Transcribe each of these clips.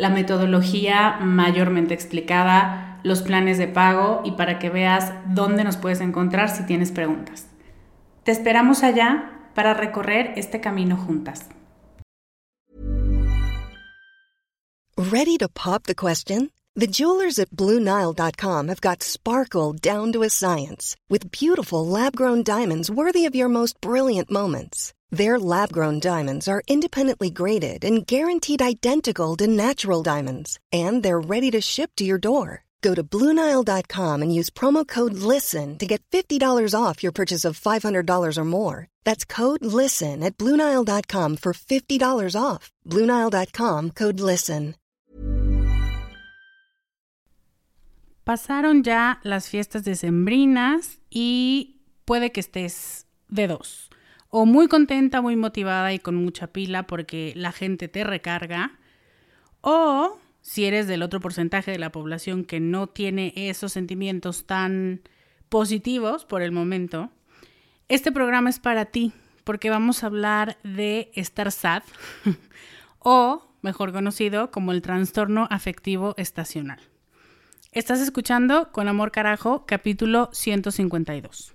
la metodología mayormente explicada, los planes de pago y para que veas dónde nos puedes encontrar si tienes preguntas. Te esperamos allá para recorrer este camino juntas. Ready to pop the question? The jewelers at BlueNile.com have got sparkle down to a science with beautiful lab-grown diamonds worthy of your most brilliant moments. Their lab grown diamonds are independently graded and guaranteed identical to natural diamonds, and they're ready to ship to your door. Go to Bluenile.com and use promo code LISTEN to get $50 off your purchase of $500 or more. That's code LISTEN at Bluenile.com for $50 off. Bluenile.com code LISTEN. Pasaron ya las fiestas decembrinas y puede que estés de dos. O muy contenta, muy motivada y con mucha pila porque la gente te recarga, o si eres del otro porcentaje de la población que no tiene esos sentimientos tan positivos por el momento, este programa es para ti porque vamos a hablar de estar sad o, mejor conocido como el trastorno afectivo estacional. Estás escuchando Con Amor Carajo, capítulo 152.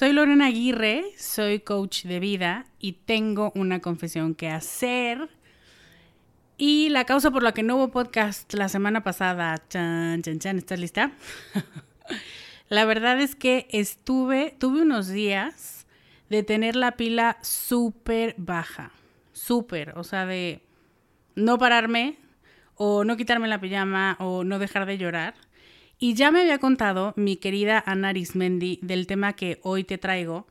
Soy Lorena Aguirre, soy coach de vida y tengo una confesión que hacer. Y la causa por la que no hubo podcast la semana pasada, chan, chan, chan, ¿estás lista? la verdad es que estuve, tuve unos días de tener la pila súper baja, súper, o sea, de no pararme o no quitarme la pijama o no dejar de llorar. Y ya me había contado mi querida Ana Arismendi del tema que hoy te traigo,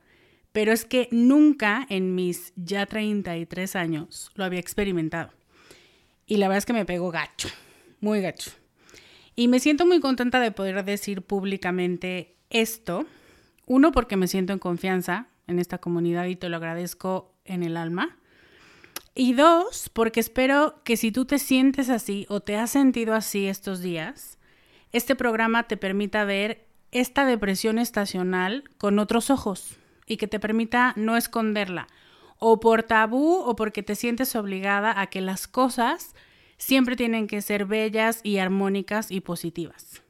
pero es que nunca en mis ya 33 años lo había experimentado. Y la verdad es que me pegó gacho, muy gacho. Y me siento muy contenta de poder decir públicamente esto. Uno, porque me siento en confianza en esta comunidad y te lo agradezco en el alma. Y dos, porque espero que si tú te sientes así o te has sentido así estos días, este programa te permita ver esta depresión estacional con otros ojos y que te permita no esconderla, o por tabú o porque te sientes obligada a que las cosas siempre tienen que ser bellas y armónicas y positivas.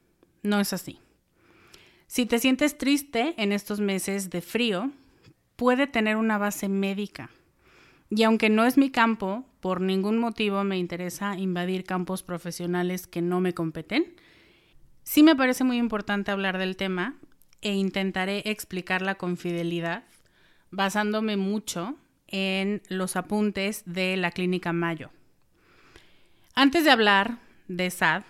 No es así. Si te sientes triste en estos meses de frío, puede tener una base médica. Y aunque no es mi campo, por ningún motivo me interesa invadir campos profesionales que no me competen, Sí me parece muy importante hablar del tema e intentaré explicarla con fidelidad, basándome mucho en los apuntes de la clínica Mayo. Antes de hablar de SAD,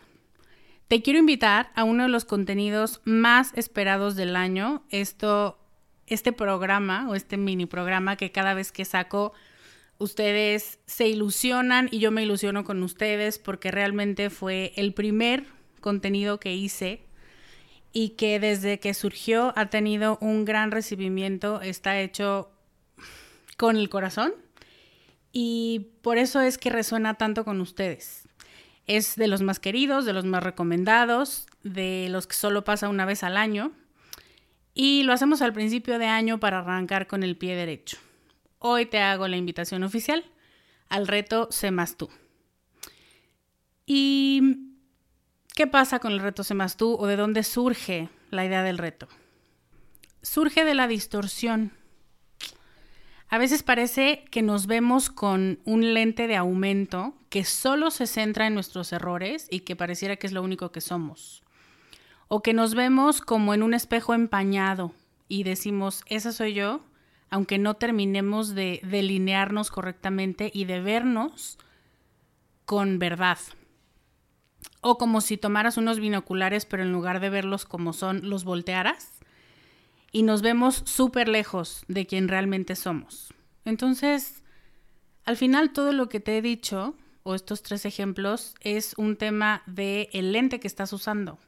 te quiero invitar a uno de los contenidos más esperados del año. Esto, este programa o este mini programa que cada vez que saco ustedes se ilusionan y yo me ilusiono con ustedes porque realmente fue el primer contenido que hice y que desde que surgió ha tenido un gran recibimiento, está hecho con el corazón y por eso es que resuena tanto con ustedes. Es de los más queridos, de los más recomendados, de los que solo pasa una vez al año y lo hacemos al principio de año para arrancar con el pie derecho. Hoy te hago la invitación oficial al reto Sé más tú. ¿Y qué pasa con el reto Sé más tú o de dónde surge la idea del reto? Surge de la distorsión a veces parece que nos vemos con un lente de aumento que solo se centra en nuestros errores y que pareciera que es lo único que somos. O que nos vemos como en un espejo empañado y decimos, esa soy yo, aunque no terminemos de delinearnos correctamente y de vernos con verdad. O como si tomaras unos binoculares, pero en lugar de verlos como son, los voltearas y nos vemos súper lejos de quien realmente somos. Entonces, al final todo lo que te he dicho, o estos tres ejemplos, es un tema de el lente que estás usando,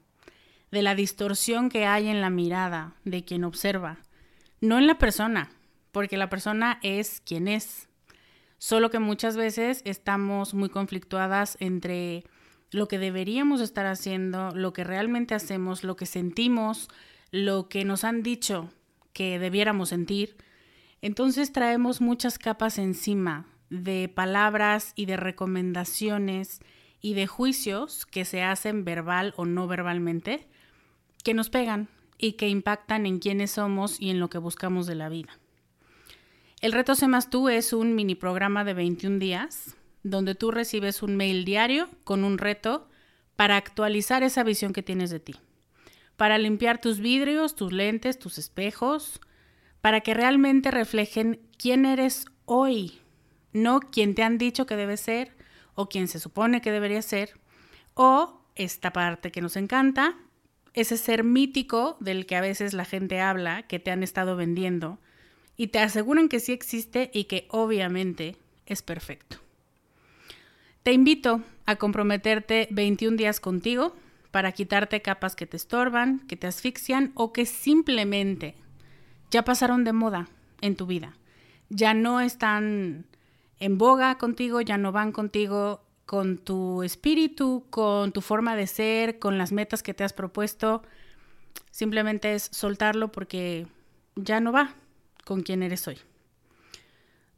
de la distorsión que hay en la mirada de quien observa, no en la persona, porque la persona es quien es. Solo que muchas veces estamos muy conflictuadas entre lo que deberíamos estar haciendo, lo que realmente hacemos, lo que sentimos, lo que nos han dicho que debiéramos sentir, entonces traemos muchas capas encima de palabras y de recomendaciones y de juicios que se hacen verbal o no verbalmente, que nos pegan y que impactan en quiénes somos y en lo que buscamos de la vida. El reto Se Más Tú es un mini programa de 21 días donde tú recibes un mail diario con un reto para actualizar esa visión que tienes de ti para limpiar tus vidrios, tus lentes, tus espejos, para que realmente reflejen quién eres hoy, no quién te han dicho que debes ser o quién se supone que debería ser, o esta parte que nos encanta, ese ser mítico del que a veces la gente habla, que te han estado vendiendo, y te aseguran que sí existe y que obviamente es perfecto. Te invito a comprometerte 21 días contigo para quitarte capas que te estorban, que te asfixian o que simplemente ya pasaron de moda en tu vida. Ya no están en boga contigo, ya no van contigo con tu espíritu, con tu forma de ser, con las metas que te has propuesto. Simplemente es soltarlo porque ya no va con quien eres hoy.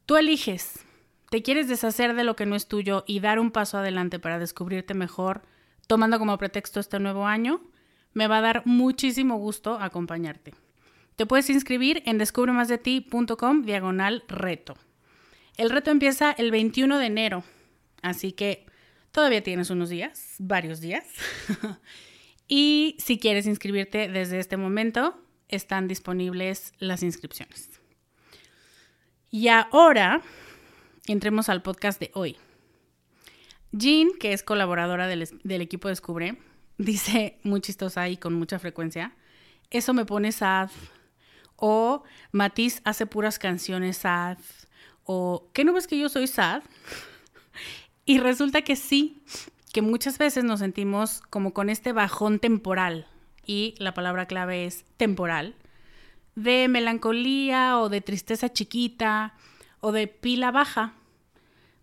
Tú eliges. ¿Te quieres deshacer de lo que no es tuyo y dar un paso adelante para descubrirte mejor? tomando como pretexto este nuevo año, me va a dar muchísimo gusto acompañarte. Te puedes inscribir en descubremasdeti.com diagonal reto. El reto empieza el 21 de enero, así que todavía tienes unos días, varios días. y si quieres inscribirte desde este momento, están disponibles las inscripciones. Y ahora, entremos al podcast de hoy. Jean, que es colaboradora del, equipo Descubre, dice muy chistosa y con mucha frecuencia, eso me pone sad. O Matiz hace puras canciones sad. O ¿qué no ves que yo soy sad? y resulta que sí, que muchas veces nos sentimos como con este bajón temporal. Y la palabra clave es temporal. De melancolía o de tristeza chiquita o de pila baja.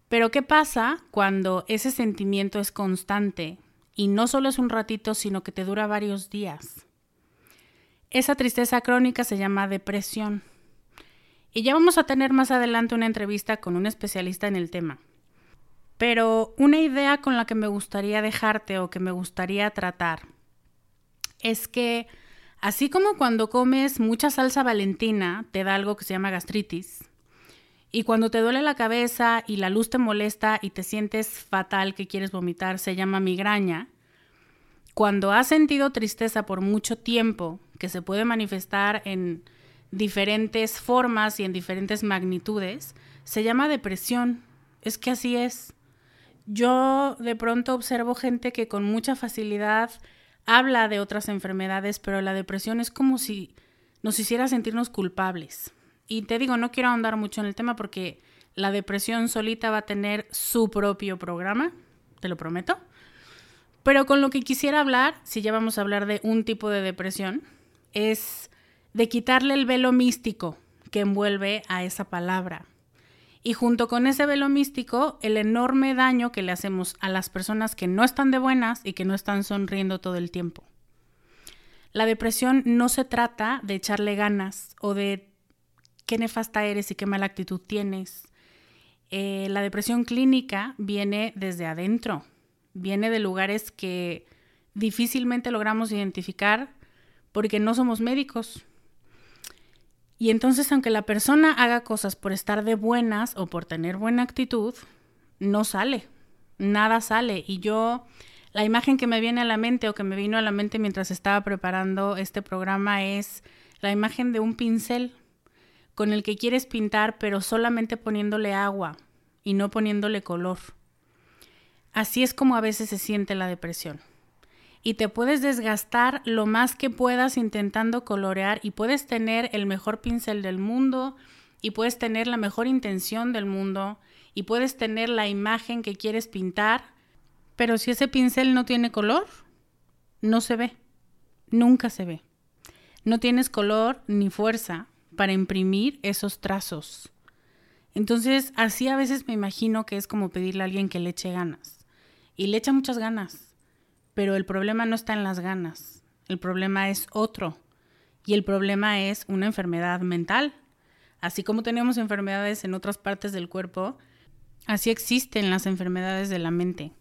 Pero ¿qué pasa cuando ese sentimiento es constante y no solo es un ratito, sino que te dura varios días? Esa tristeza crónica se llama depresión. Y ya vamos a tener más adelante una entrevista con un especialista en el tema. Pero una idea con la que me gustaría dejarte o que me gustaría tratar es que así como cuando comes mucha salsa valentina te da algo que se llama gastritis, y cuando te duele la cabeza y la luz te molesta y te sientes fatal que quieres vomitar, se llama migraña. Cuando has sentido tristeza por mucho tiempo, que se puede manifestar en diferentes formas y en diferentes magnitudes, se llama depresión. Es que así es. yo de pronto observo gente que con mucha facilidad habla de otras enfermedades, pero la depresión es como si nos hiciera sentirnos culpables. Y te digo, no quiero ahondar mucho en el tema porque la depresión solita va a tener su propio programa, te lo prometo. Pero con lo que quisiera hablar, si ya vamos a hablar de un tipo de depresión, es de quitarle el velo místico que envuelve a esa palabra. Y junto con ese velo místico, el enorme daño que le hacemos a las personas que no están de buenas y que no están sonriendo todo el tiempo. La depresión no se trata de echarle ganas o de qué nefasta eres y qué mala actitud tienes. Eh, la depresión clínica viene desde adentro, viene de lugares que difícilmente logramos identificar porque no somos médicos. Y entonces, aunque la persona haga cosas por estar de buenas o por tener buena actitud, no sale, nada sale. Y yo, la imagen que me viene a la mente o que me vino a la mente mientras estaba preparando este programa es la imagen de un pincel con el que quieres pintar, pero solamente poniéndole agua y no poniéndole color. Así es como a veces se siente la depresión. Y te puedes desgastar lo más que puedas intentando colorear y puedes tener el mejor pincel del mundo y puedes tener la mejor intención del mundo y puedes tener la imagen que quieres pintar, pero si ese pincel no tiene color, no se ve, nunca se ve. No tienes color ni fuerza para imprimir esos trazos. Entonces, así a veces me imagino que es como pedirle a alguien que le eche ganas y le echa muchas ganas, pero el problema no está en las ganas, el problema es otro y el problema es una enfermedad mental. Así como tenemos enfermedades en otras partes del cuerpo, así existen las enfermedades de la mente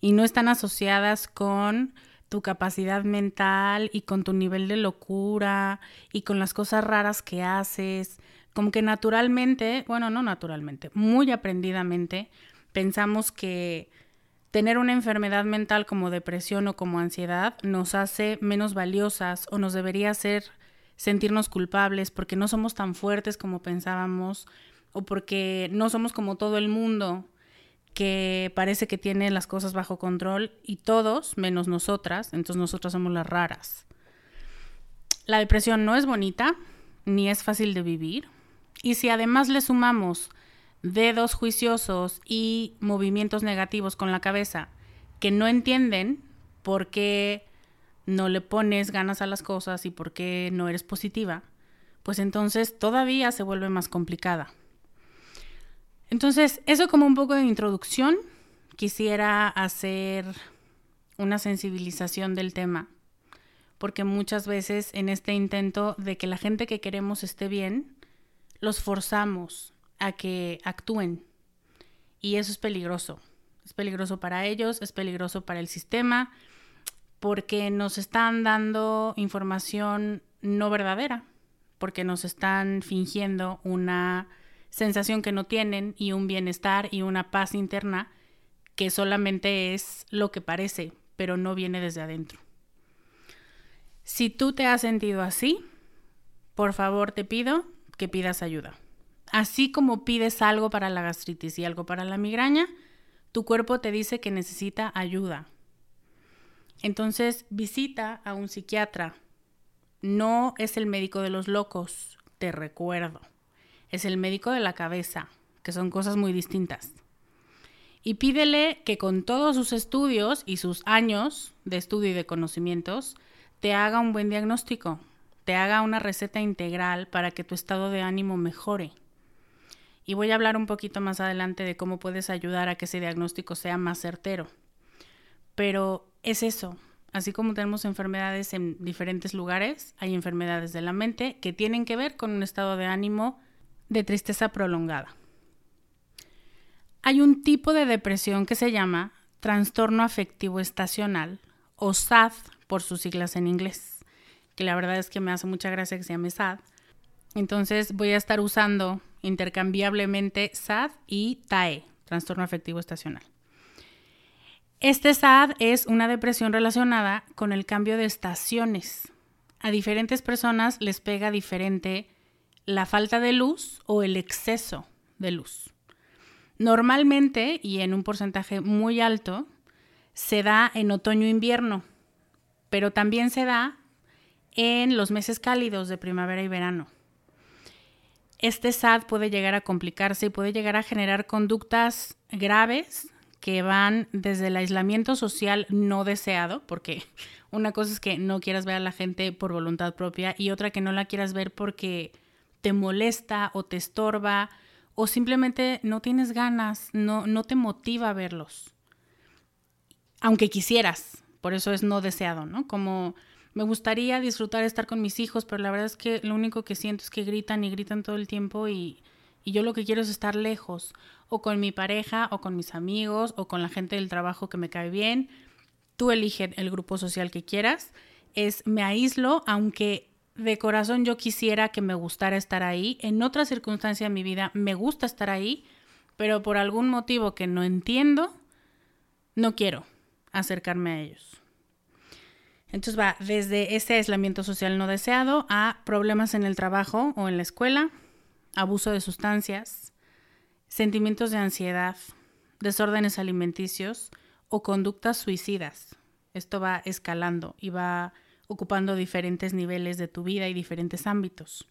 y no están asociadas con tu capacidad mental y con tu nivel de locura y con las cosas raras que haces. Como que naturalmente, bueno, no naturalmente, muy aprendidamente, pensamos que tener una enfermedad mental como depresión o como ansiedad nos hace menos valiosas o nos debería hacer sentirnos culpables porque no somos tan fuertes como pensábamos o porque no somos como todo el mundo que parece que tiene las cosas bajo control y todos, menos nosotras, entonces nosotras somos las raras. La depresión no es bonita ni es fácil de vivir y si además le sumamos dedos juiciosos y movimientos negativos con la cabeza que no entienden por qué no le pones ganas a las cosas y por qué no eres positiva, pues entonces todavía se vuelve más complicada. Entonces, eso como un poco de introducción, quisiera hacer una sensibilización del tema, porque muchas veces en este intento de que la gente que queremos esté bien, los forzamos a que actúen. Y eso es peligroso. Es peligroso para ellos, es peligroso para el sistema, porque nos están dando información no verdadera, porque nos están fingiendo una sensación que no tienen y un bienestar y una paz interna que solamente es lo que parece, pero no viene desde adentro. Si tú te has sentido así, por favor te pido que pidas ayuda. Así como pides algo para la gastritis y algo para la migraña, tu cuerpo te dice que necesita ayuda. Entonces visita a un psiquiatra. No es el médico de los locos, te recuerdo. Es el médico de la cabeza, que son cosas muy distintas. Y pídele que con todos sus estudios y sus años de estudio y de conocimientos, te haga un buen diagnóstico, te haga una receta integral para que tu estado de ánimo mejore. Y voy a hablar un poquito más adelante de cómo puedes ayudar a que ese diagnóstico sea más certero. Pero es eso. Así como tenemos enfermedades en diferentes lugares, hay enfermedades de la mente que tienen que ver con un estado de ánimo de tristeza prolongada. Hay un tipo de depresión que se llama trastorno afectivo estacional o SAD por sus siglas en inglés, que la verdad es que me hace mucha gracia que se llame SAD. Entonces voy a estar usando intercambiablemente SAD y TAE, trastorno afectivo estacional. Este SAD es una depresión relacionada con el cambio de estaciones. A diferentes personas les pega diferente la falta de luz o el exceso de luz. Normalmente y en un porcentaje muy alto se da en otoño-invierno, pero también se da en los meses cálidos de primavera y verano. Este SAD puede llegar a complicarse y puede llegar a generar conductas graves que van desde el aislamiento social no deseado, porque una cosa es que no quieras ver a la gente por voluntad propia y otra que no la quieras ver porque te molesta o te estorba o simplemente no tienes ganas, no, no te motiva a verlos. Aunque quisieras, por eso es no deseado, ¿no? Como me gustaría disfrutar estar con mis hijos, pero la verdad es que lo único que siento es que gritan y gritan todo el tiempo y, y yo lo que quiero es estar lejos, o con mi pareja, o con mis amigos, o con la gente del trabajo que me cae bien. Tú eliges el grupo social que quieras. Es me aíslo, aunque de corazón yo quisiera que me gustara estar ahí. En otra circunstancia de mi vida me gusta estar ahí, pero por algún motivo que no entiendo, no quiero acercarme a ellos. Entonces va desde ese aislamiento social no deseado a problemas en el trabajo o en la escuela, abuso de sustancias, sentimientos de ansiedad, desórdenes alimenticios o conductas suicidas. Esto va escalando y va ocupando diferentes niveles de tu vida y diferentes ámbitos.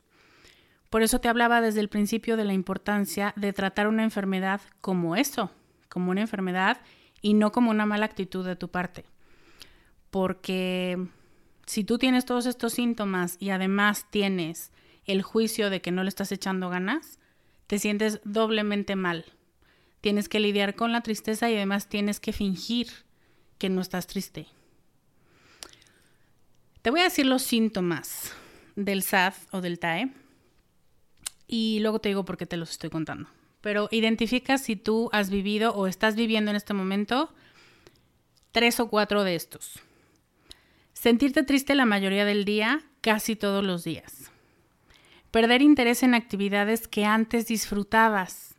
Por eso te hablaba desde el principio de la importancia de tratar una enfermedad como eso, como una enfermedad y no como una mala actitud de tu parte. Porque si tú tienes todos estos síntomas y además tienes el juicio de que no le estás echando ganas, te sientes doblemente mal. Tienes que lidiar con la tristeza y además tienes que fingir que no estás triste. Te voy a decir los síntomas del SAD o del TAE y luego te digo por qué te los estoy contando. Pero identifica si tú has vivido o estás viviendo en este momento tres o cuatro de estos. Sentirte triste la mayoría del día, casi todos los días. Perder interés en actividades que antes disfrutabas.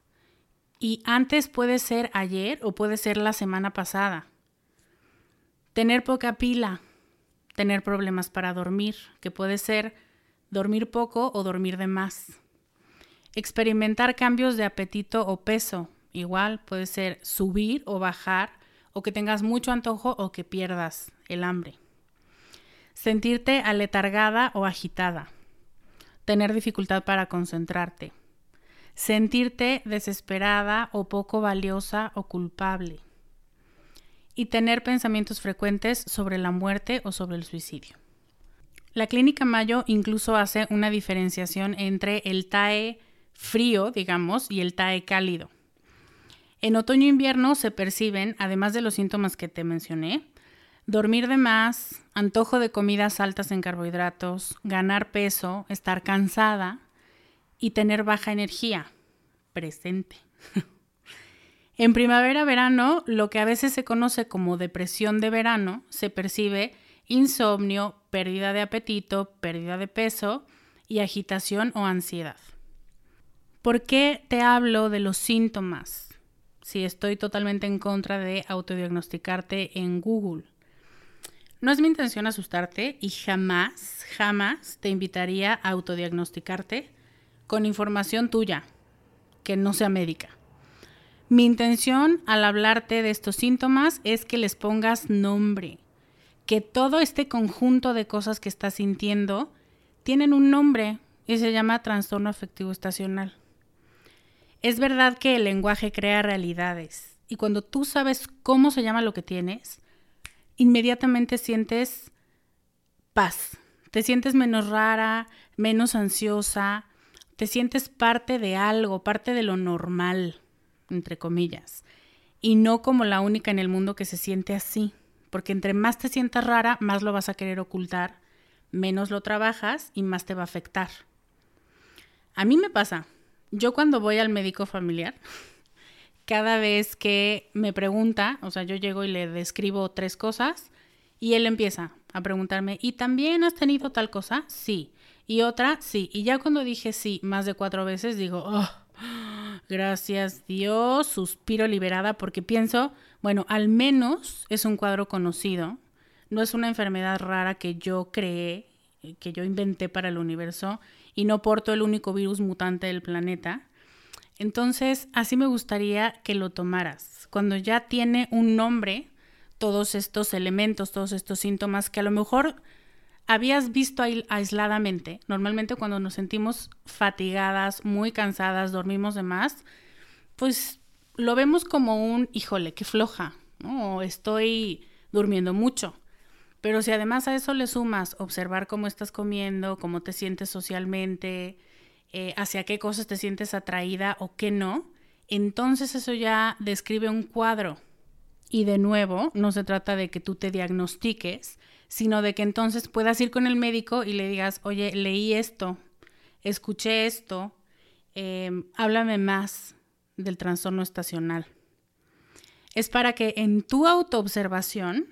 Y antes puede ser ayer o puede ser la semana pasada. Tener poca pila, tener problemas para dormir, que puede ser dormir poco o dormir de más. Experimentar cambios de apetito o peso, igual puede ser subir o bajar, o que tengas mucho antojo o que pierdas el hambre. Sentirte aletargada o agitada. Tener dificultad para concentrarte. Sentirte desesperada o poco valiosa o culpable y tener pensamientos frecuentes sobre la muerte o sobre el suicidio. La clínica Mayo incluso hace una diferenciación entre el TAE frío, digamos, y el TAE cálido. En otoño-invierno se perciben, además de los síntomas que te mencioné, dormir de más, antojo de comidas altas en carbohidratos, ganar peso, estar cansada y tener baja energía presente. En primavera-verano, lo que a veces se conoce como depresión de verano, se percibe insomnio, pérdida de apetito, pérdida de peso y agitación o ansiedad. ¿Por qué te hablo de los síntomas? Si estoy totalmente en contra de autodiagnosticarte en Google. No es mi intención asustarte y jamás, jamás te invitaría a autodiagnosticarte con información tuya, que no sea médica. Mi intención al hablarte de estos síntomas es que les pongas nombre, que todo este conjunto de cosas que estás sintiendo tienen un nombre y se llama trastorno afectivo estacional. Es verdad que el lenguaje crea realidades y cuando tú sabes cómo se llama lo que tienes, inmediatamente sientes paz, te sientes menos rara, menos ansiosa, te sientes parte de algo, parte de lo normal entre comillas, y no como la única en el mundo que se siente así, porque entre más te sientas rara, más lo vas a querer ocultar, menos lo trabajas y más te va a afectar. A mí me pasa, yo cuando voy al médico familiar, cada vez que me pregunta, o sea, yo llego y le describo tres cosas y él empieza a preguntarme, ¿y también has tenido tal cosa? Sí. Y otra, sí. Y ya cuando dije sí más de cuatro veces, digo, oh, Gracias Dios, suspiro liberada porque pienso, bueno, al menos es un cuadro conocido, no es una enfermedad rara que yo creé, que yo inventé para el universo y no porto el único virus mutante del planeta. Entonces, así me gustaría que lo tomaras. Cuando ya tiene un nombre, todos estos elementos, todos estos síntomas que a lo mejor habías visto aisladamente. Normalmente cuando nos sentimos fatigadas, muy cansadas, dormimos de más, pues lo vemos como un, híjole, qué floja, ¿no? O estoy durmiendo mucho. Pero si además a eso le sumas observar cómo estás comiendo, cómo te sientes socialmente, eh, hacia qué cosas te sientes atraída o qué no, entonces eso ya describe un cuadro. Y de nuevo, no se trata de que tú te diagnostiques, sino de que entonces puedas ir con el médico y le digas, oye, leí esto, escuché esto, em, háblame más del trastorno estacional. Es para que en tu autoobservación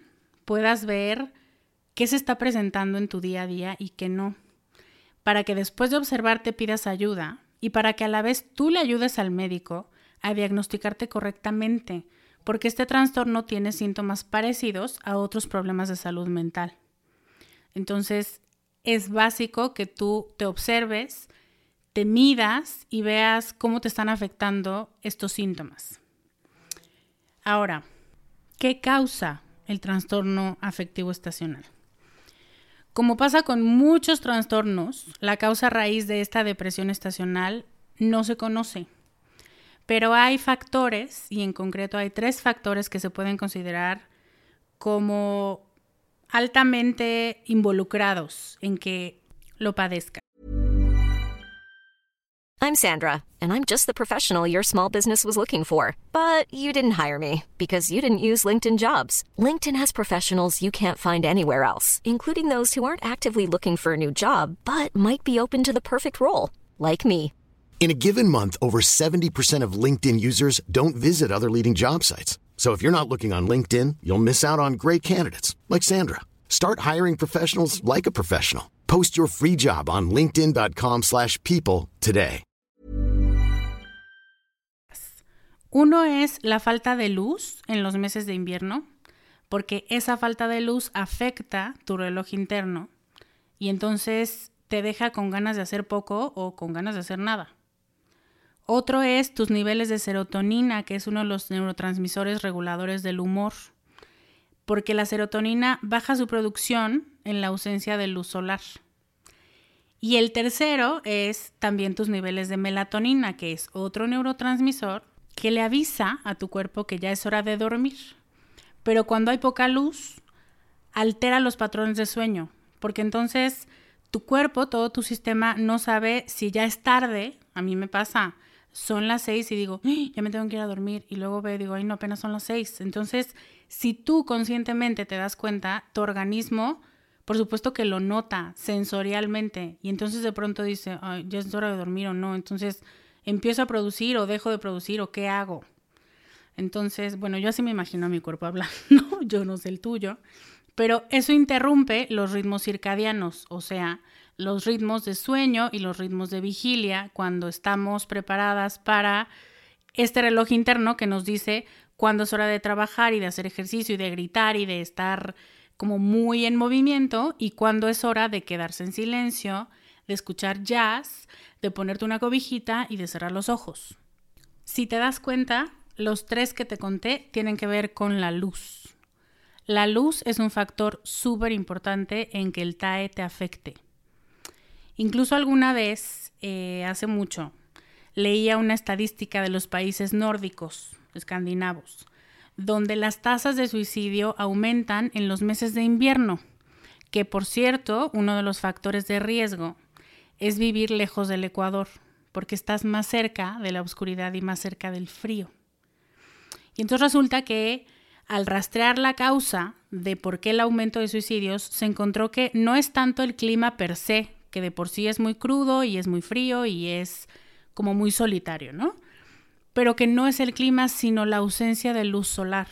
puedas ver qué se está presentando en tu día a día y qué no. Para que después de observar te pidas ayuda y para que a la vez tú le ayudes al médico a diagnosticarte correctamente, porque este trastorno tiene síntomas parecidos a otros problemas de salud mental. Entonces, es básico que tú te observes, te midas y veas cómo te están afectando estos síntomas. Ahora, ¿qué causa el trastorno afectivo estacional? Como pasa con muchos trastornos, la causa raíz de esta depresión estacional no se conoce. Pero hay factores, y en concreto hay tres factores que se pueden considerar como altamente involucrados en que lo padezca. I'm Sandra, and I'm just the professional your small business was looking for. But you didn't hire me because you didn't use LinkedIn jobs. LinkedIn has professionals you can't find anywhere else, including those who aren't actively looking for a new job but might be open to the perfect role, like me. In a given month, over 70% of LinkedIn users don't visit other leading job sites. So if you're not looking on LinkedIn, you'll miss out on great candidates like Sandra. Start hiring professionals like a professional. Post your free job on linkedin.com/people today. Uno es la falta de luz en los meses de invierno, porque esa falta de luz afecta tu reloj interno y entonces te deja con ganas de hacer poco o con ganas de hacer nada. Otro es tus niveles de serotonina, que es uno de los neurotransmisores reguladores del humor, porque la serotonina baja su producción en la ausencia de luz solar. Y el tercero es también tus niveles de melatonina, que es otro neurotransmisor que le avisa a tu cuerpo que ya es hora de dormir. Pero cuando hay poca luz, altera los patrones de sueño, porque entonces tu cuerpo, todo tu sistema no sabe si ya es tarde, a mí me pasa, son las seis y digo, ¡Ah! ya me tengo que ir a dormir. Y luego veo, digo, ay, no, apenas son las seis. Entonces, si tú conscientemente te das cuenta, tu organismo, por supuesto que lo nota sensorialmente. Y entonces de pronto dice, ay, ya es hora de dormir o no. Entonces, empiezo a producir o dejo de producir o qué hago. Entonces, bueno, yo así me imagino a mi cuerpo hablando, yo no sé el tuyo. Pero eso interrumpe los ritmos circadianos, o sea, los ritmos de sueño y los ritmos de vigilia cuando estamos preparadas para este reloj interno que nos dice cuándo es hora de trabajar y de hacer ejercicio y de gritar y de estar como muy en movimiento y cuándo es hora de quedarse en silencio, de escuchar jazz, de ponerte una cobijita y de cerrar los ojos. Si te das cuenta, los tres que te conté tienen que ver con la luz. La luz es un factor súper importante en que el TAE te afecte. Incluso alguna vez, eh, hace mucho, leía una estadística de los países nórdicos, escandinavos, donde las tasas de suicidio aumentan en los meses de invierno, que por cierto, uno de los factores de riesgo es vivir lejos del Ecuador, porque estás más cerca de la oscuridad y más cerca del frío. Y entonces resulta que al rastrear la causa de por qué el aumento de suicidios, se encontró que no es tanto el clima per se, que de por sí es muy crudo y es muy frío y es como muy solitario, ¿no? Pero que no es el clima, sino la ausencia de luz solar.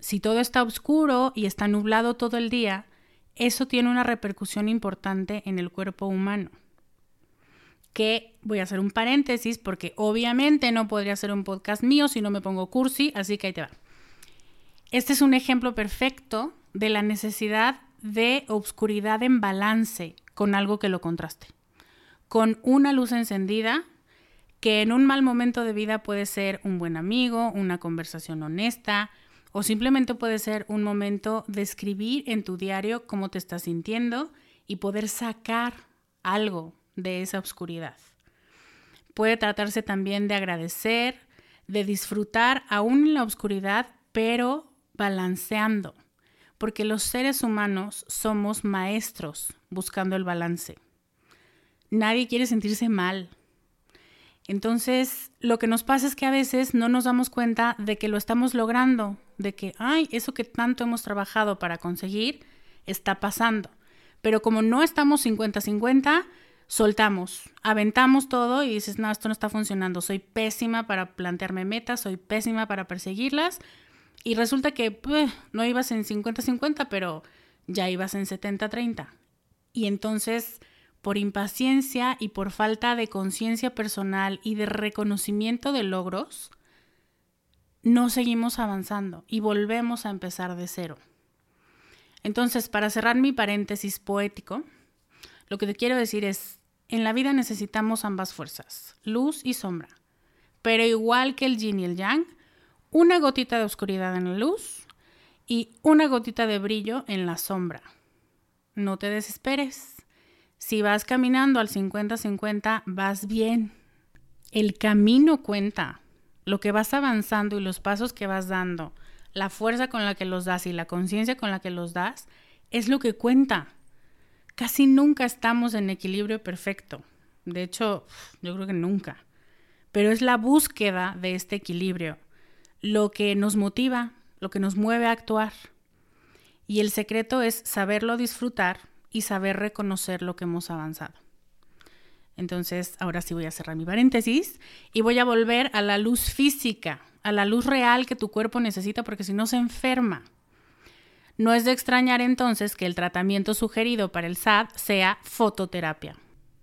Si todo está oscuro y está nublado todo el día, eso tiene una repercusión importante en el cuerpo humano. Que voy a hacer un paréntesis porque obviamente no podría ser un podcast mío si no me pongo cursi, así que ahí te va. Este es un ejemplo perfecto de la necesidad de obscuridad en balance con algo que lo contraste. Con una luz encendida que en un mal momento de vida puede ser un buen amigo, una conversación honesta, o simplemente puede ser un momento de escribir en tu diario cómo te estás sintiendo y poder sacar algo de esa oscuridad. Puede tratarse también de agradecer, de disfrutar aún en la oscuridad, pero balanceando, porque los seres humanos somos maestros buscando el balance. Nadie quiere sentirse mal. Entonces, lo que nos pasa es que a veces no nos damos cuenta de que lo estamos logrando, de que, ay, eso que tanto hemos trabajado para conseguir está pasando. Pero como no estamos 50-50, soltamos, aventamos todo y dices, no, esto no está funcionando, soy pésima para plantearme metas, soy pésima para perseguirlas. Y resulta que pues, no ibas en 50-50, pero ya ibas en 70-30. Y entonces, por impaciencia y por falta de conciencia personal y de reconocimiento de logros, no seguimos avanzando y volvemos a empezar de cero. Entonces, para cerrar mi paréntesis poético, lo que te quiero decir es, en la vida necesitamos ambas fuerzas, luz y sombra. Pero igual que el yin y el yang, una gotita de oscuridad en la luz y una gotita de brillo en la sombra. No te desesperes. Si vas caminando al 50-50, vas bien. El camino cuenta. Lo que vas avanzando y los pasos que vas dando, la fuerza con la que los das y la conciencia con la que los das, es lo que cuenta. Casi nunca estamos en equilibrio perfecto. De hecho, yo creo que nunca. Pero es la búsqueda de este equilibrio lo que nos motiva, lo que nos mueve a actuar. Y el secreto es saberlo disfrutar y saber reconocer lo que hemos avanzado. Entonces, ahora sí voy a cerrar mi paréntesis y voy a volver a la luz física, a la luz real que tu cuerpo necesita porque si no se enferma. No es de extrañar entonces que el tratamiento sugerido para el SAD sea fototerapia.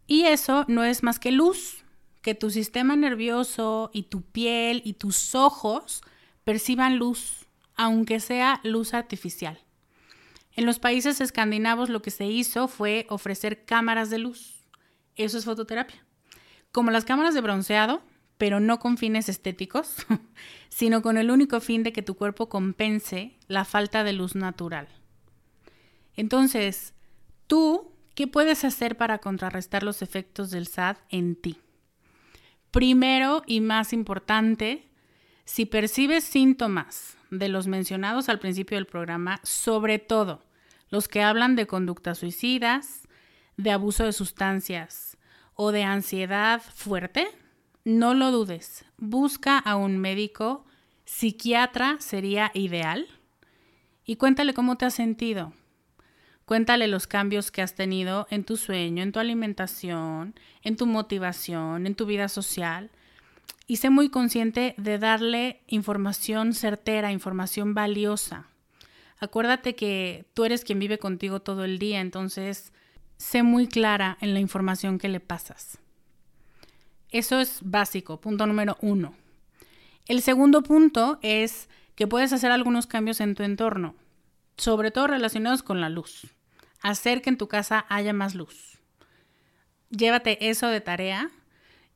Y eso no es más que luz, que tu sistema nervioso y tu piel y tus ojos perciban luz, aunque sea luz artificial. En los países escandinavos lo que se hizo fue ofrecer cámaras de luz. Eso es fototerapia. Como las cámaras de bronceado, pero no con fines estéticos, sino con el único fin de que tu cuerpo compense la falta de luz natural. Entonces, tú, ¿qué puedes hacer para contrarrestar los efectos del SAD en ti? Primero y más importante, si percibes síntomas de los mencionados al principio del programa, sobre todo los que hablan de conductas suicidas, de abuso de sustancias o de ansiedad fuerte, no lo dudes, busca a un médico, psiquiatra sería ideal, y cuéntale cómo te has sentido. Cuéntale los cambios que has tenido en tu sueño, en tu alimentación, en tu motivación, en tu vida social. Y sé muy consciente de darle información certera, información valiosa. Acuérdate que tú eres quien vive contigo todo el día, entonces sé muy clara en la información que le pasas. Eso es básico, punto número uno. El segundo punto es que puedes hacer algunos cambios en tu entorno, sobre todo relacionados con la luz. Hacer que en tu casa haya más luz. Llévate eso de tarea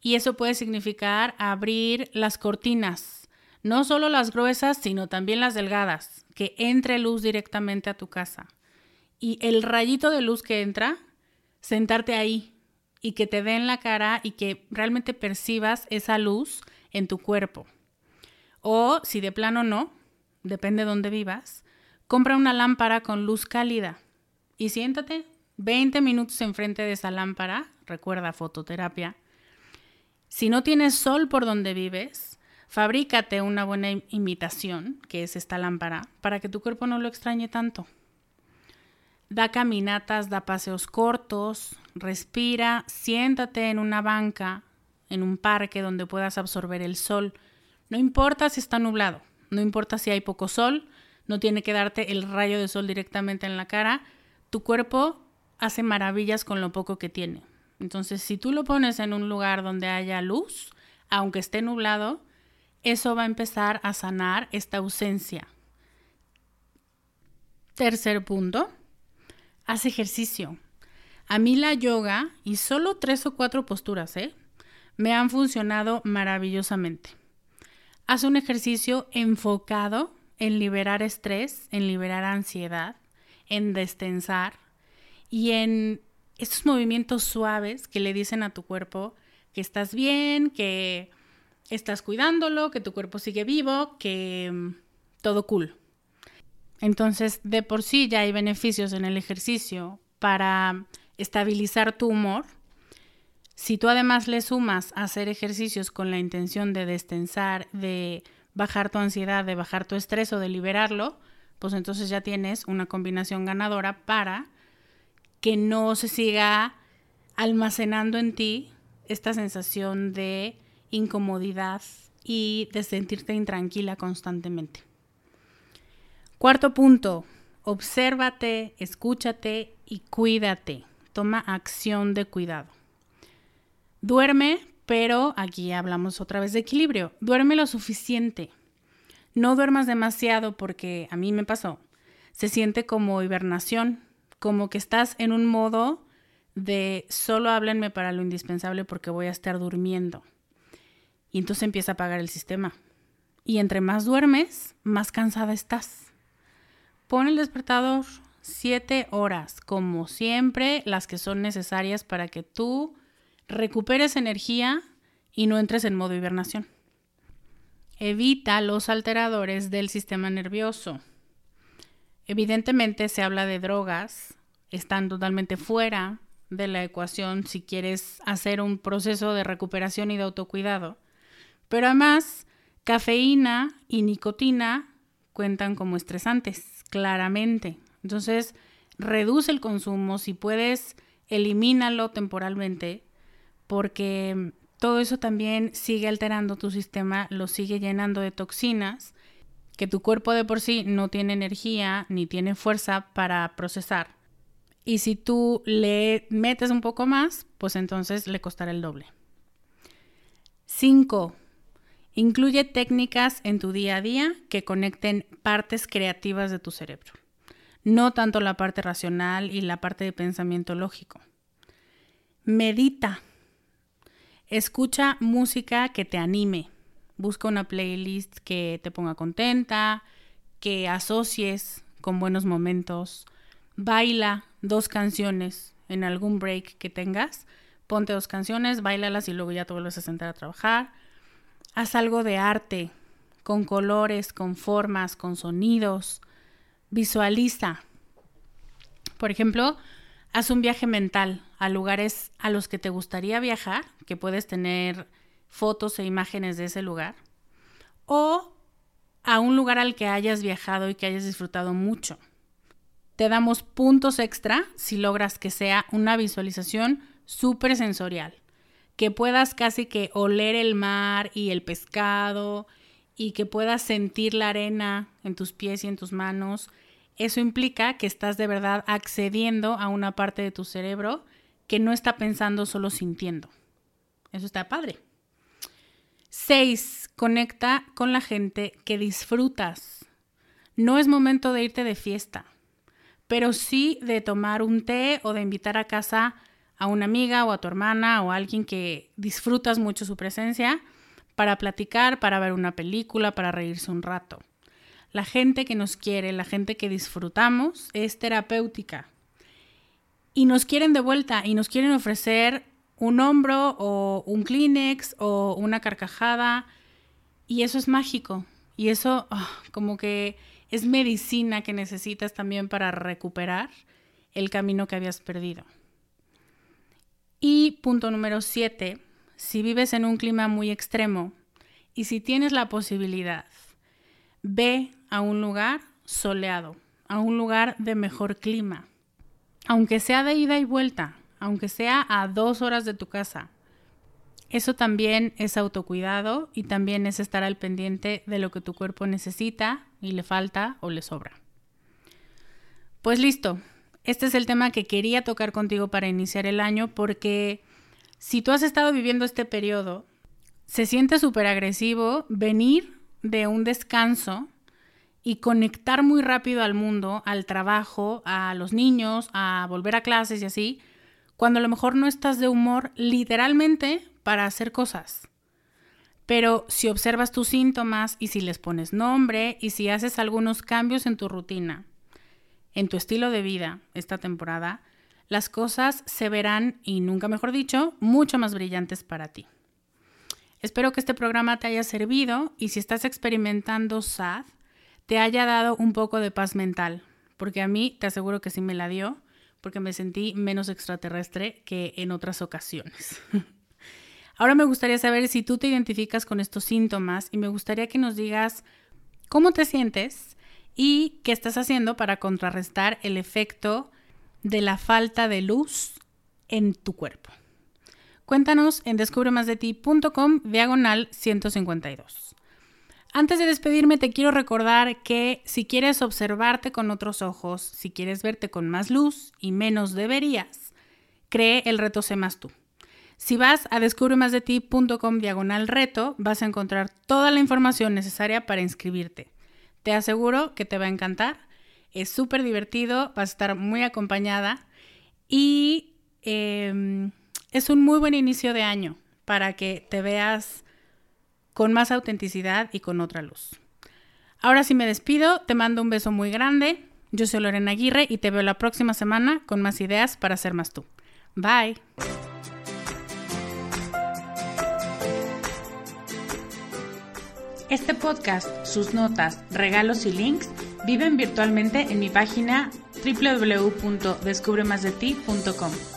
y eso puede significar abrir las cortinas, no solo las gruesas, sino también las delgadas, que entre luz directamente a tu casa. Y el rayito de luz que entra sentarte ahí y que te dé en la cara y que realmente percibas esa luz en tu cuerpo. O si de plano no, depende de dónde vivas, compra una lámpara con luz cálida y siéntate 20 minutos enfrente de esa lámpara, recuerda fototerapia. Si no tienes sol por donde vives, fabrícate una buena imitación, que es esta lámpara, para que tu cuerpo no lo extrañe tanto. Da caminatas, da paseos cortos, respira, siéntate en una banca, en un parque donde puedas absorber el sol. No importa si está nublado, no importa si hay poco sol, no tiene que darte el rayo de sol directamente en la cara. Tu cuerpo hace maravillas con lo poco que tiene. Entonces, si tú lo pones en un lugar donde haya luz, aunque esté nublado, eso va a empezar a sanar esta ausencia. Tercer punto, haz ejercicio. A mí la yoga, y solo tres o cuatro posturas, ¿eh? me han funcionado maravillosamente. Haz un ejercicio enfocado en liberar estrés, en liberar ansiedad, en destensar y en estos movimientos suaves que le dicen a tu cuerpo que estás bien, que estás cuidándolo, que tu cuerpo sigue vivo, que mm, todo cool. Entonces, de por sí ya hay beneficios en el ejercicio para estabilizar tu humor. Si tú además le sumas hacer ejercicios con la intención de destensar, de bajar tu ansiedad, de bajar tu estrés o de liberarlo, pues entonces ya tienes una combinación ganadora para que no se siga almacenando en ti esta sensación de incomodidad y de sentirte intranquila constantemente. Cuarto punto, obsérvate, escúchate y cuídate. Toma acción de cuidado. Duerme, pero aquí hablamos otra vez de equilibrio. Duerme lo suficiente. No duermas demasiado porque a mí me pasó. Se siente como hibernación, como que estás en un modo de solo háblenme para lo indispensable porque voy a estar durmiendo. Y entonces empieza a apagar el sistema. Y entre más duermes, más cansada estás. Pon el despertador siete horas, como siempre, las que son necesarias para que tú recuperes energía y no entres en modo hibernación. Evita los alteradores del sistema nervioso. Evidentemente se habla de drogas, están totalmente fuera de la ecuación si quieres hacer un proceso de recuperación y de autocuidado. Pero además, cafeína y nicotina cuentan como estresantes, claramente. Entonces, reduce el consumo, si puedes, elimínalo temporalmente, porque todo eso también sigue alterando tu sistema, lo sigue llenando de toxinas que tu cuerpo de por sí no tiene energía ni tiene fuerza para procesar. Y si tú le metes un poco más, pues entonces le costará el doble. 5. Incluye técnicas en tu día a día que conecten partes creativas de tu cerebro, no tanto la parte racional y la parte de pensamiento lógico. Medita. Escucha música que te anime. Busca una playlist que te ponga contenta, que asocies con buenos momentos. Baila dos canciones en algún break que tengas. Ponte dos canciones, bailalas y luego ya te vuelves a sentar a trabajar. Haz algo de arte, con colores, con formas, con sonidos. Visualiza. Por ejemplo, haz un viaje mental a lugares a los que te gustaría viajar, que puedes tener fotos e imágenes de ese lugar. O a un lugar al que hayas viajado y que hayas disfrutado mucho. Te damos puntos extra si logras que sea una visualización súper sensorial, que puedas casi que oler el mar y el pescado y que puedas sentir la arena en tus pies y en tus manos. Eso implica que estás de verdad accediendo a una parte de tu cerebro que no está pensando solo sintiendo. Eso está padre. 6. Conecta con la gente que disfrutas. No es momento de irte de fiesta pero sí de tomar un té o de invitar a casa a una amiga o a tu hermana o a alguien que disfrutas mucho su presencia para platicar, para ver una película, para reírse un rato. La gente que nos quiere, la gente que disfrutamos es terapéutica. Y nos quieren de vuelta y nos quieren ofrecer un hombro o un Kleenex o una carcajada. Y eso es mágico. Y eso ah, como que es medicina que necesitas también para recuperar el camino que habías perdido. Y punto número siete, si vives en un clima muy extremo y si tienes la posibilidad, ve a un lugar soleado, a un lugar de mejor clima, aunque sea de ida y vuelta, aunque sea a dos horas de tu casa. Eso también es autocuidado y también es estar al pendiente de lo que tu cuerpo necesita y le falta o le sobra. Pues listo, este es el tema que quería tocar contigo para iniciar el año porque si tú has estado viviendo este periodo, se siente súper agresivo venir de un descanso y conectar muy rápido al mundo, al trabajo, a los niños, a volver a clases y así, cuando a lo mejor no estás de humor literalmente para hacer cosas. Pero si observas tus síntomas y si les pones nombre y si haces algunos cambios en tu rutina, en tu estilo de vida esta temporada, las cosas se verán, y nunca mejor dicho, mucho más brillantes para ti. Espero que este programa te haya servido y si estás experimentando SAD, te haya dado un poco de paz mental, porque a mí te aseguro que sí me la dio, porque me sentí menos extraterrestre que en otras ocasiones. Ahora me gustaría saber si tú te identificas con estos síntomas y me gustaría que nos digas cómo te sientes y qué estás haciendo para contrarrestar el efecto de la falta de luz en tu cuerpo. Cuéntanos en descubremasdeti.com diagonal 152. Antes de despedirme te quiero recordar que si quieres observarte con otros ojos, si quieres verte con más luz y menos deberías, cree el reto Sé más tú. Si vas a descubremasdeti.com diagonal reto, vas a encontrar toda la información necesaria para inscribirte. Te aseguro que te va a encantar es súper divertido, vas a estar muy acompañada y em, es un muy buen inicio de año para que te veas con más autenticidad y con otra luz. Ahora sí me despido, te mando un beso muy grande. Yo soy Lorena Aguirre y te veo la próxima semana con más ideas para ser más tú. Bye. Este podcast, sus notas, regalos y links viven virtualmente en mi página www.descubremasdeti.com.